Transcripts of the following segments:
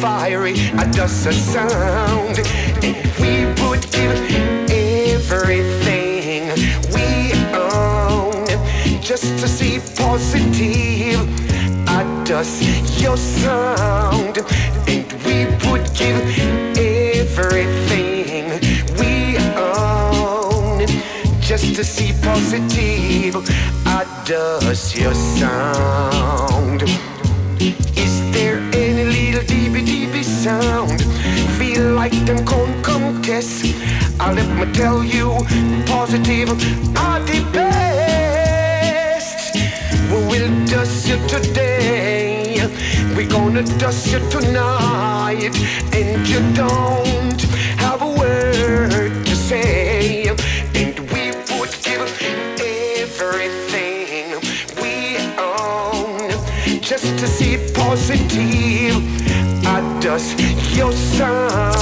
fiery, a dust a sound. And we would give everything we own just to see positive. A dust your sound, and we would give everything we own just to see positive. A dust your sound. Me tell you, positive are the best. We will dust you today. We're gonna dust you tonight. And you don't have a word to say. And we would give everything we own just to see positive. I dust your sound.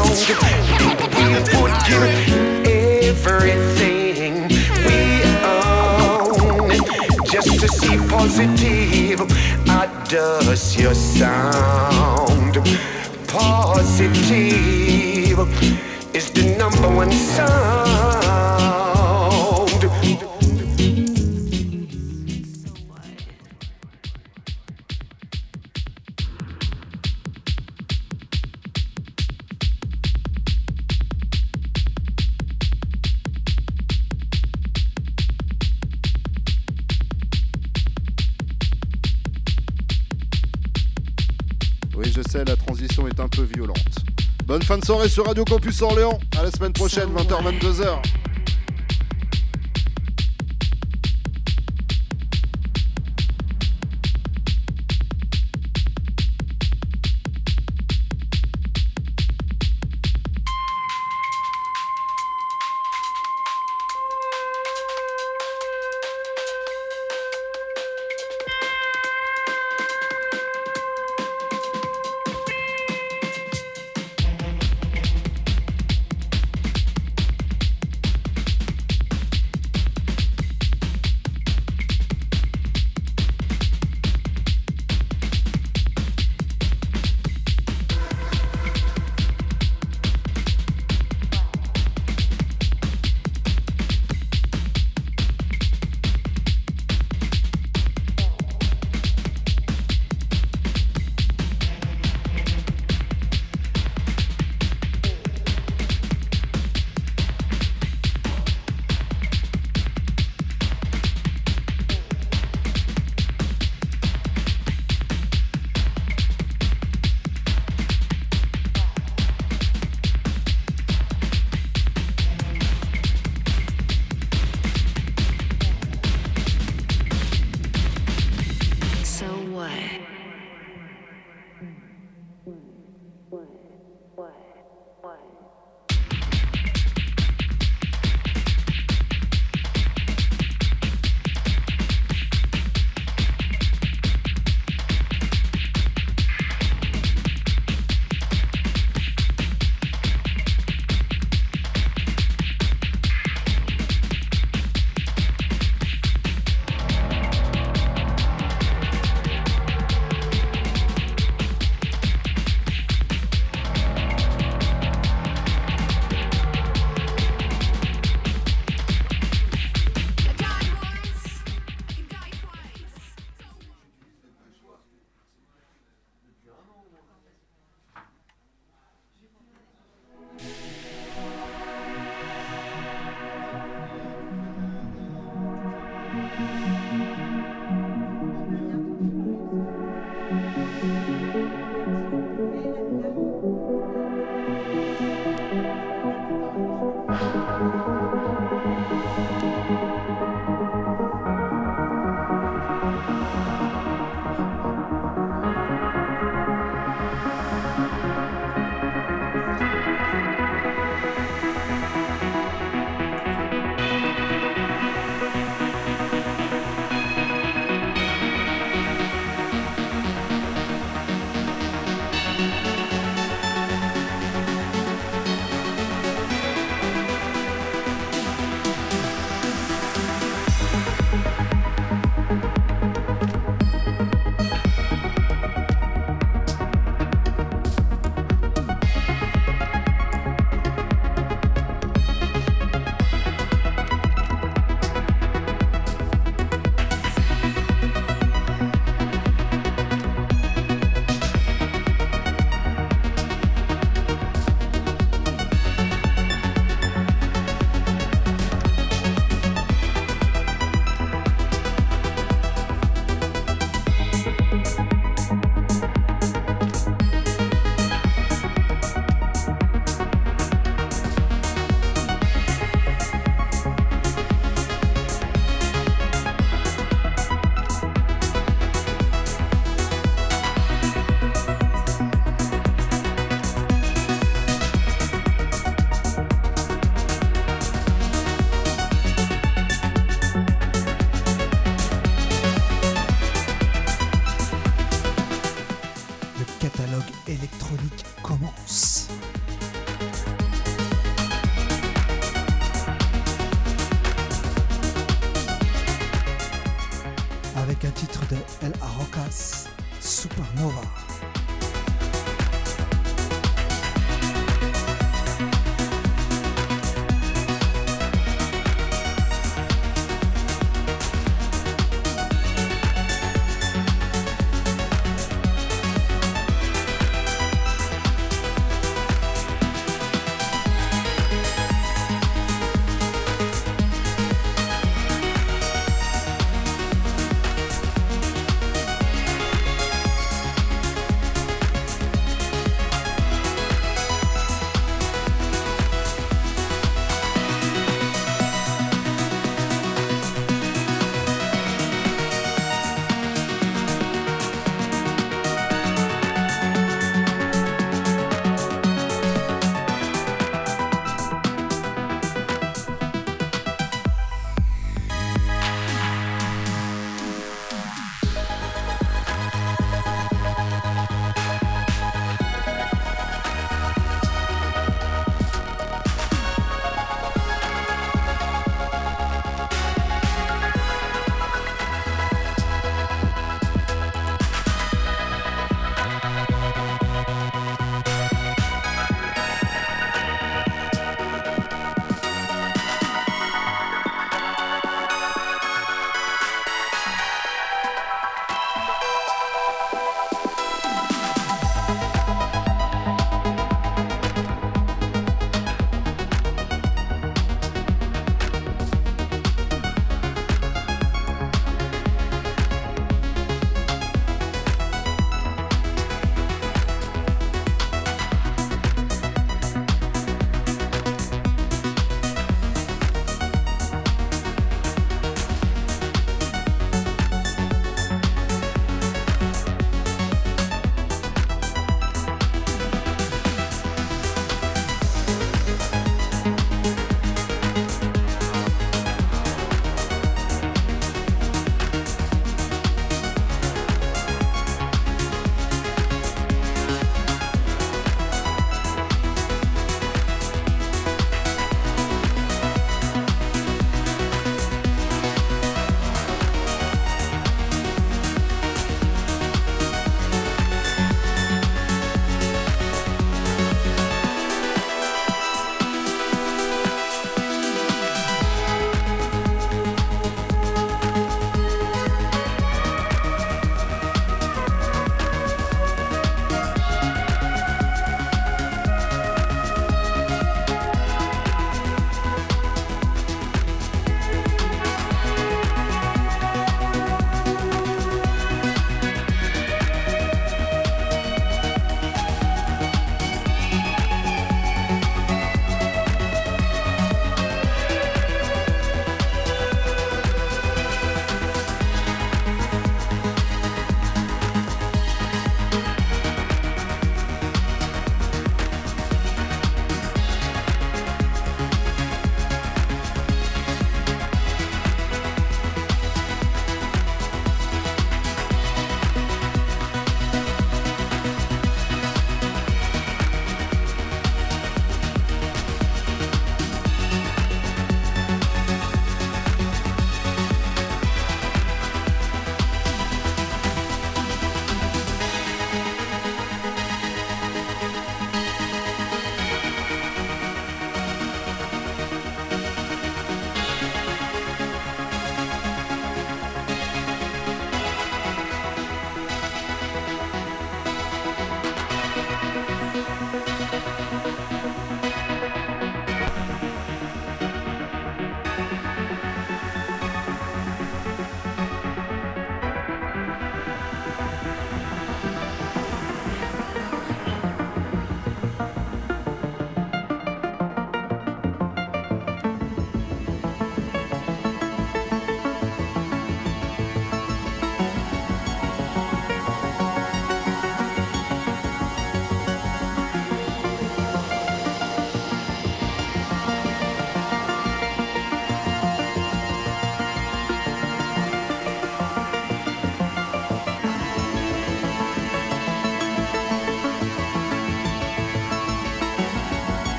We would give everything we own just to see positive. I dust your sound. Positive is the number one sound. Soirée sur Radio Campus Orléans. À la semaine prochaine, 20h,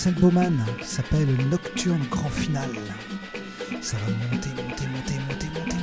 Axel Bowman qui s'appelle Nocturne Grand Final. Ça va monter, monter, monter, monter, monter,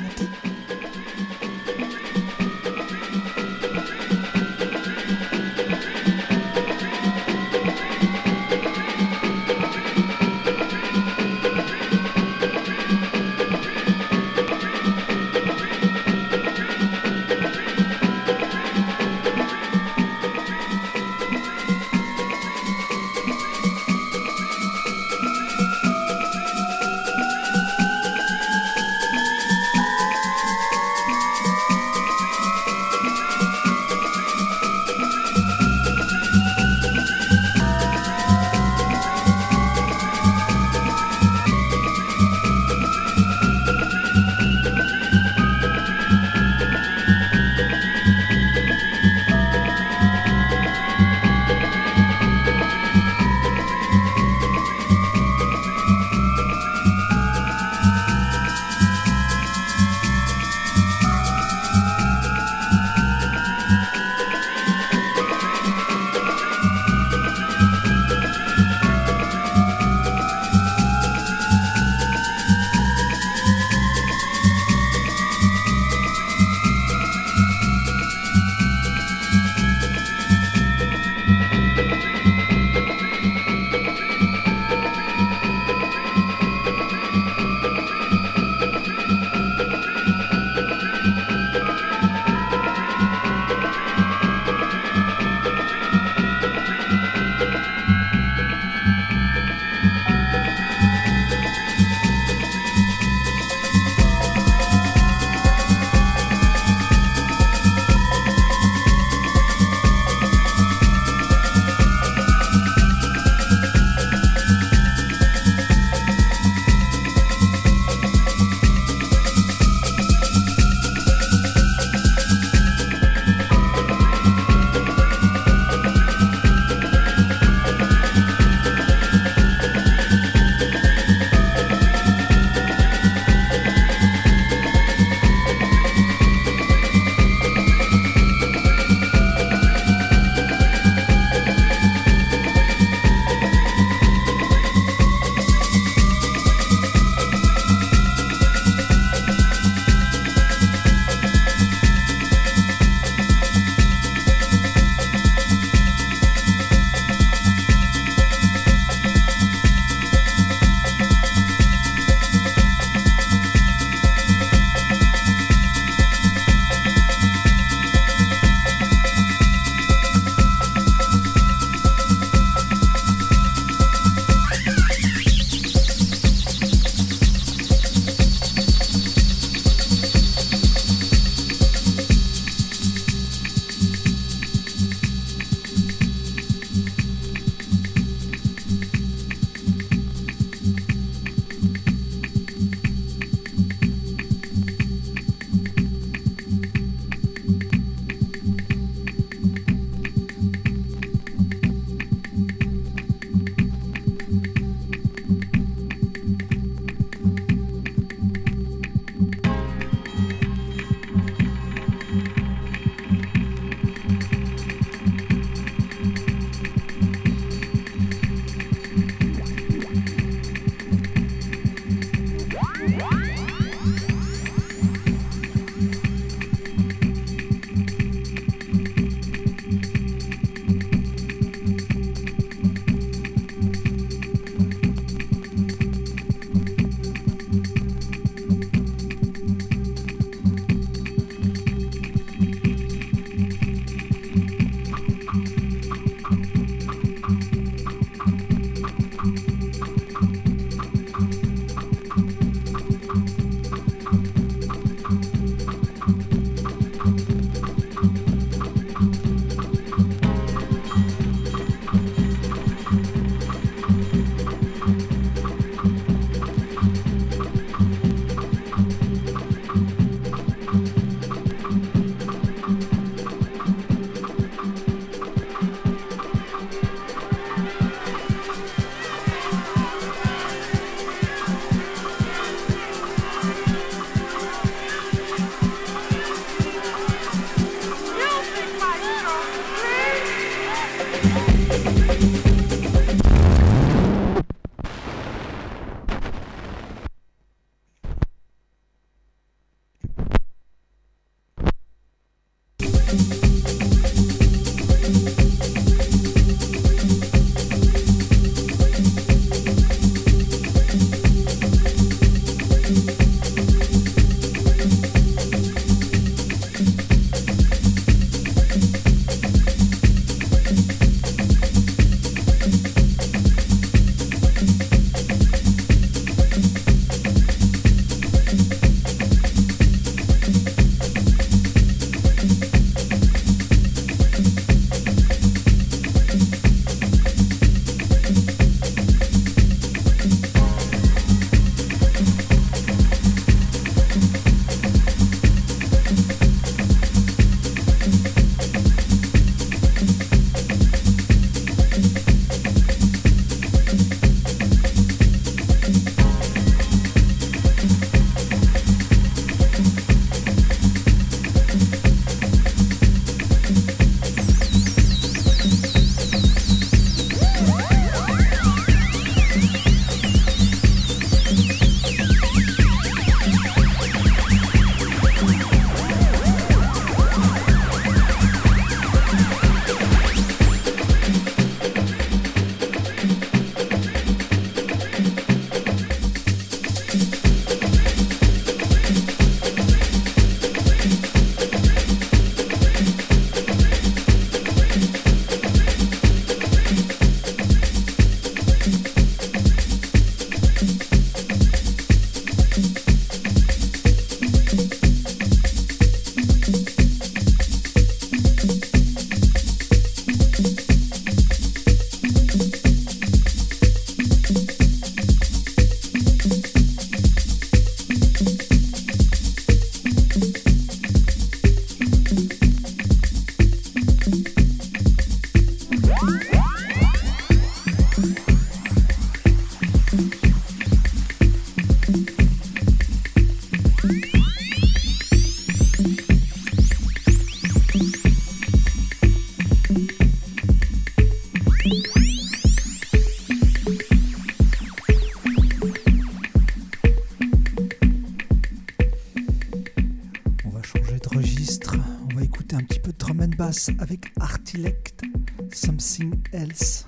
drum and bass avec Artilect, Something Else.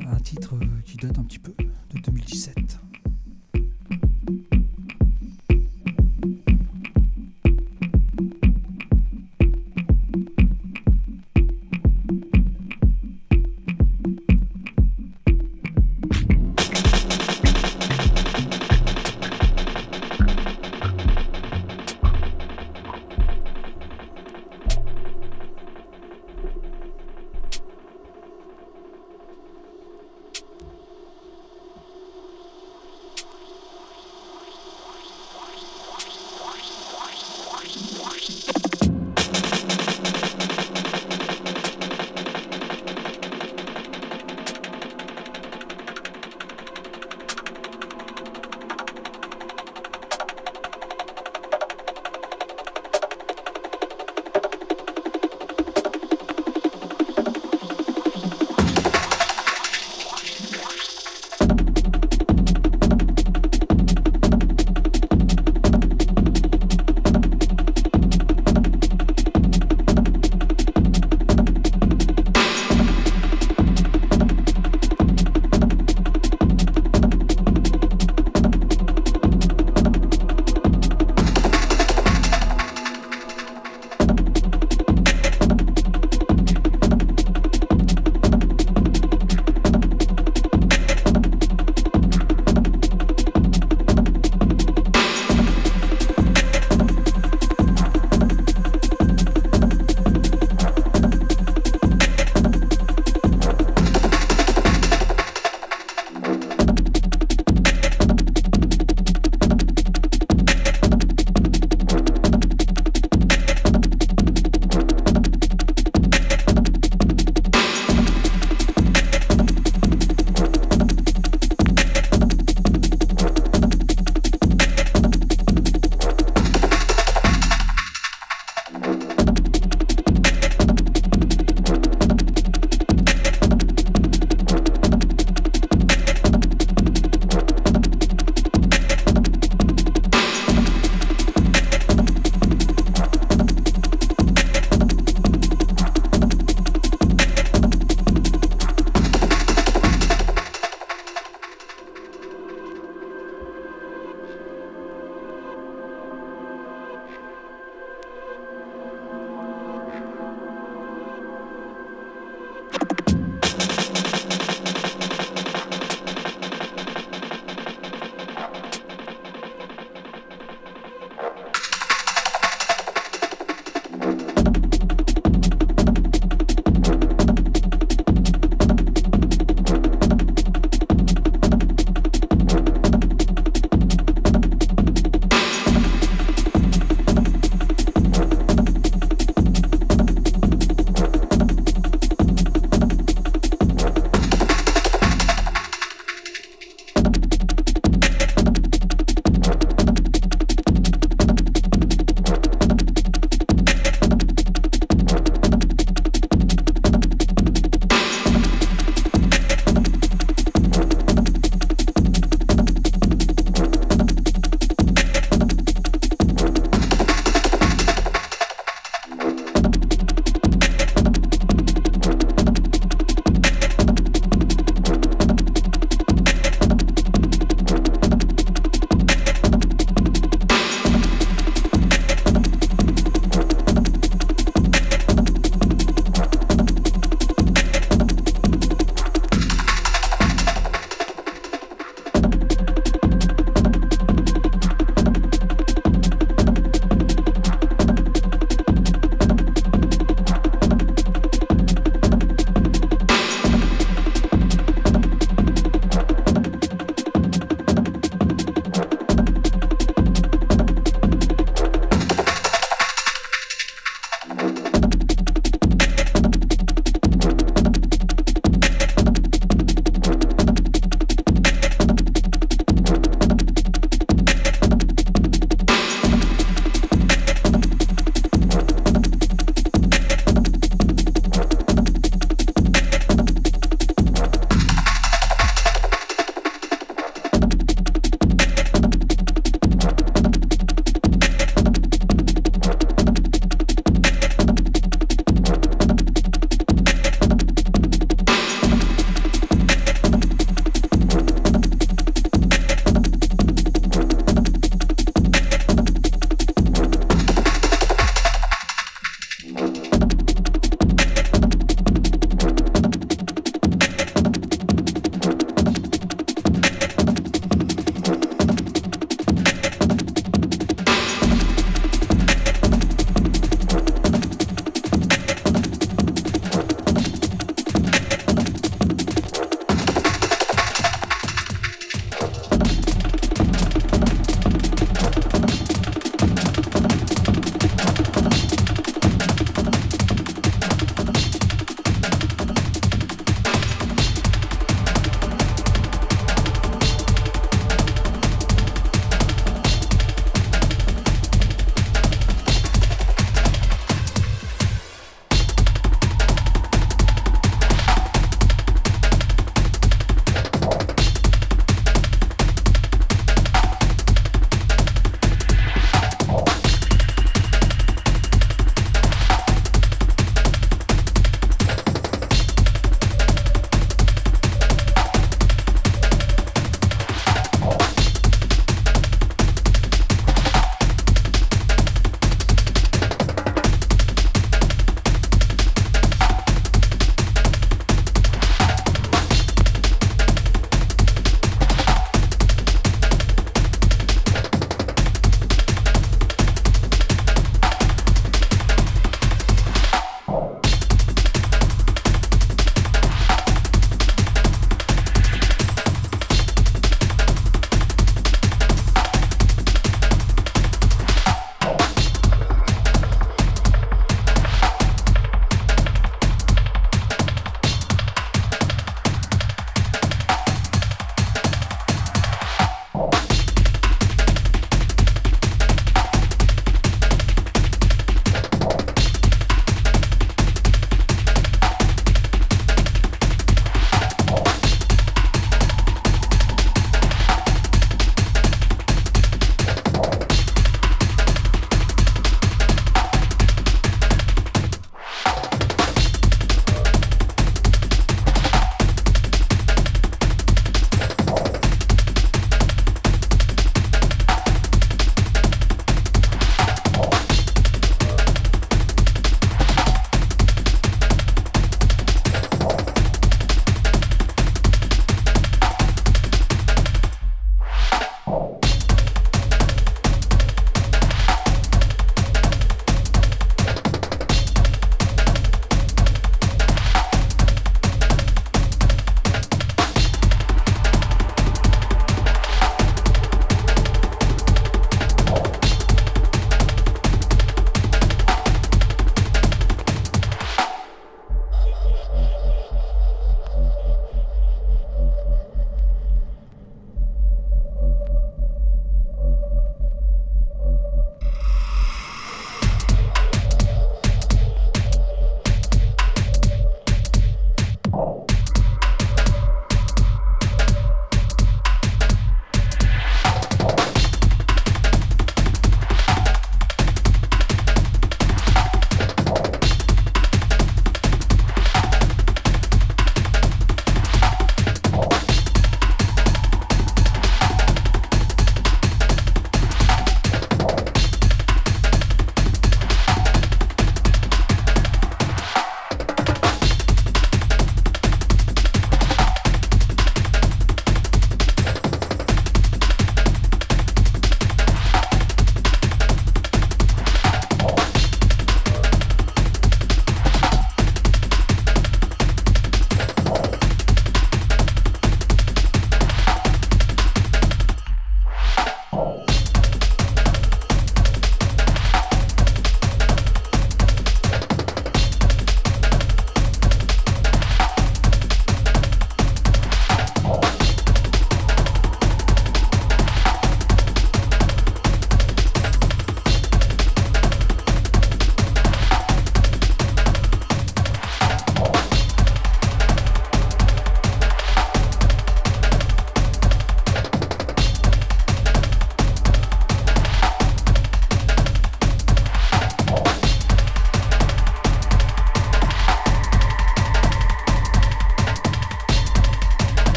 Un titre qui date un petit peu de 2017.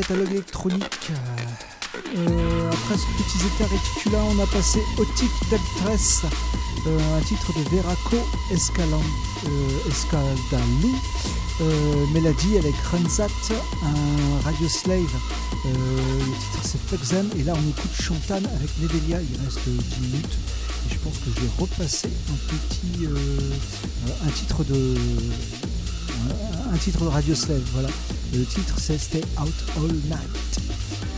Catalogue électronique. Euh, après ce petit état réticula, on a passé Otic d'Altress, euh, un titre de Veraco Escalan, euh, Escaldalou, euh, Mélodie avec Ranzat, un Radio Slave. Euh, le titre c'est Fuck Them, et là on écoute Chantan avec Nedelia, il reste 10 minutes. Et je pense que je vais repasser un petit euh, euh, un titre de un titre de Radio Slave, voilà. Le titre c'est Stay Out All Night.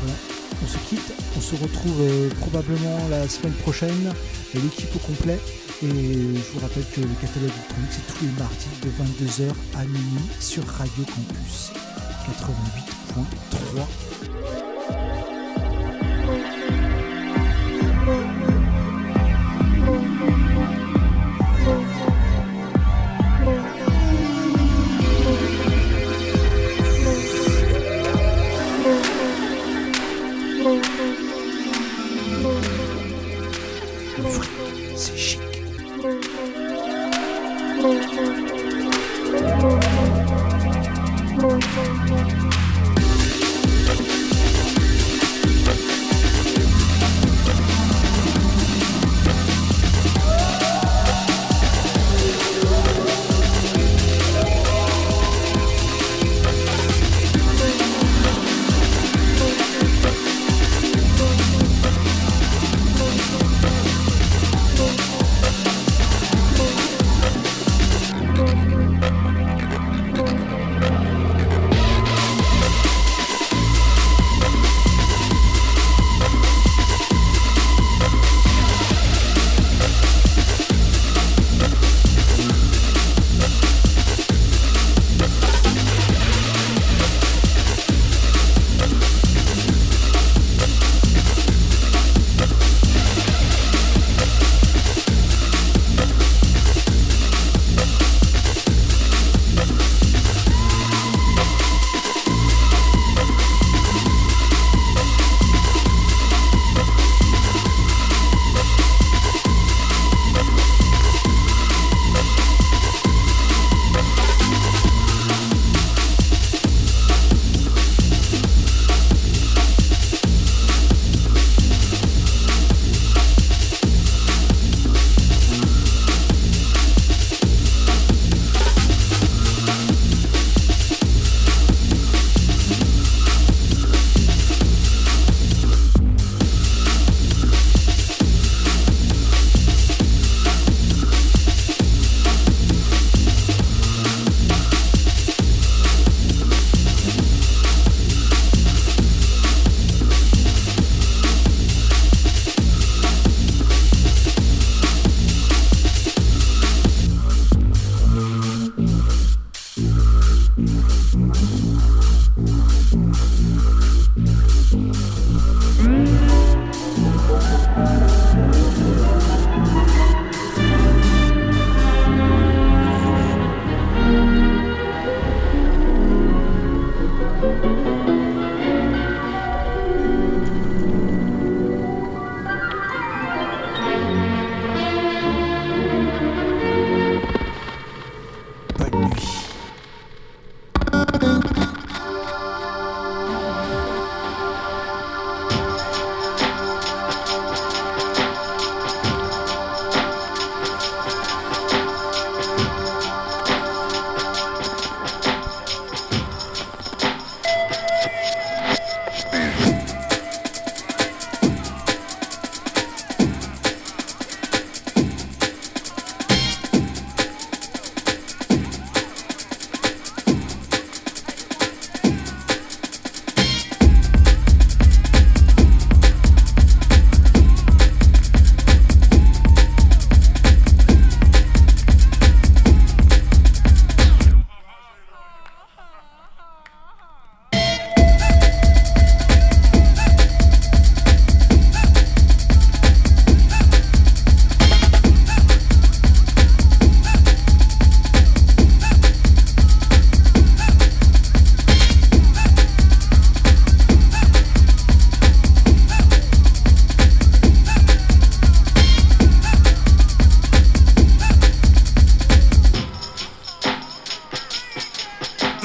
Voilà. On se quitte, on se retrouve euh, probablement la semaine prochaine, l'équipe au complet. Et je vous rappelle que le catalogue électronique c'est tous les mardis de 22h à minuit sur Radio Campus 88.3.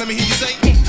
Let me hear you say.